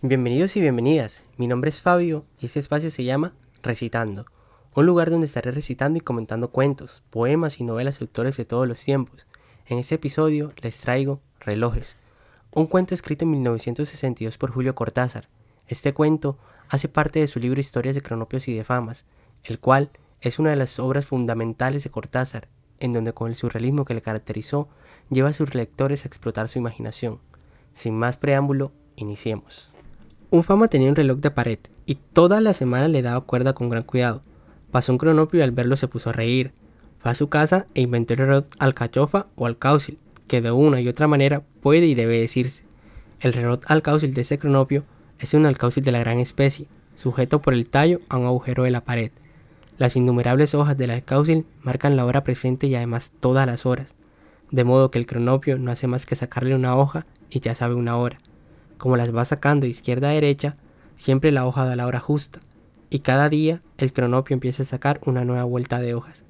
Bienvenidos y bienvenidas. Mi nombre es Fabio y este espacio se llama Recitando, un lugar donde estaré recitando y comentando cuentos, poemas y novelas de autores de todos los tiempos. En este episodio les traigo Relojes, un cuento escrito en 1962 por Julio Cortázar. Este cuento hace parte de su libro Historias de Cronopios y de Famas, el cual es una de las obras fundamentales de Cortázar, en donde con el surrealismo que le caracterizó, lleva a sus lectores a explotar su imaginación. Sin más preámbulo, iniciemos. Un fama tenía un reloj de pared y toda la semana le daba cuerda con gran cuidado. Pasó un cronopio y al verlo se puso a reír. Fue a su casa e inventó el reloj alcachofa o alcaucil, que de una y otra manera puede y debe decirse. El reloj alcaucil de este cronopio es un alcaucil de la gran especie, sujeto por el tallo a un agujero de la pared. Las innumerables hojas del alcaucil marcan la hora presente y además todas las horas, de modo que el cronopio no hace más que sacarle una hoja y ya sabe una hora. Como las va sacando izquierda a derecha, siempre la hoja da la hora justa, y cada día el cronopio empieza a sacar una nueva vuelta de hojas.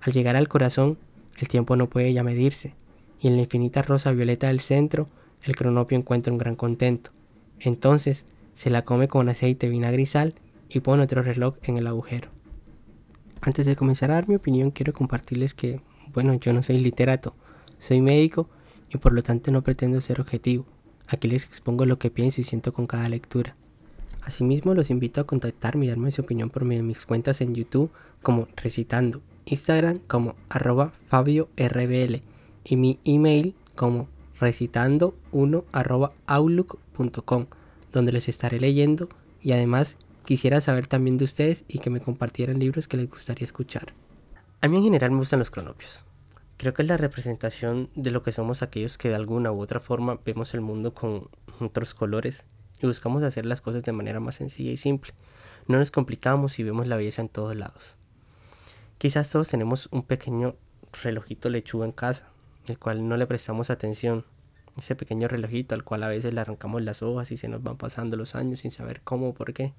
Al llegar al corazón, el tiempo no puede ya medirse, y en la infinita rosa violeta del centro, el cronopio encuentra un gran contento. Entonces, se la come con aceite vinagre y pone otro reloj en el agujero. Antes de comenzar a dar mi opinión, quiero compartirles que, bueno, yo no soy literato, soy médico y por lo tanto no pretendo ser objetivo. Aquí les expongo lo que pienso y siento con cada lectura. Asimismo, los invito a contactarme y darme su opinión por medio de mis cuentas en YouTube como Recitando, Instagram como arroba FabioRBL y mi email como recitando1 arroba outlook.com donde les estaré leyendo y además quisiera saber también de ustedes y que me compartieran libros que les gustaría escuchar. A mí en general me gustan los cronopios. Creo que es la representación de lo que somos aquellos que de alguna u otra forma vemos el mundo con otros colores y buscamos hacer las cosas de manera más sencilla y simple. No nos complicamos y vemos la belleza en todos lados. Quizás todos tenemos un pequeño relojito lechuga en casa, el cual no le prestamos atención. Ese pequeño relojito al cual a veces le arrancamos las hojas y se nos van pasando los años sin saber cómo o por qué.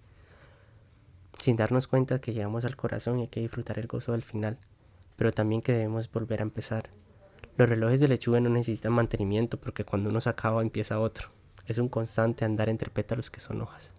Sin darnos cuenta que llegamos al corazón y hay que disfrutar el gozo del final, pero también que debemos volver a empezar. Los relojes de lechuga no necesitan mantenimiento porque cuando uno se acaba empieza otro. Es un constante andar entre pétalos que son hojas.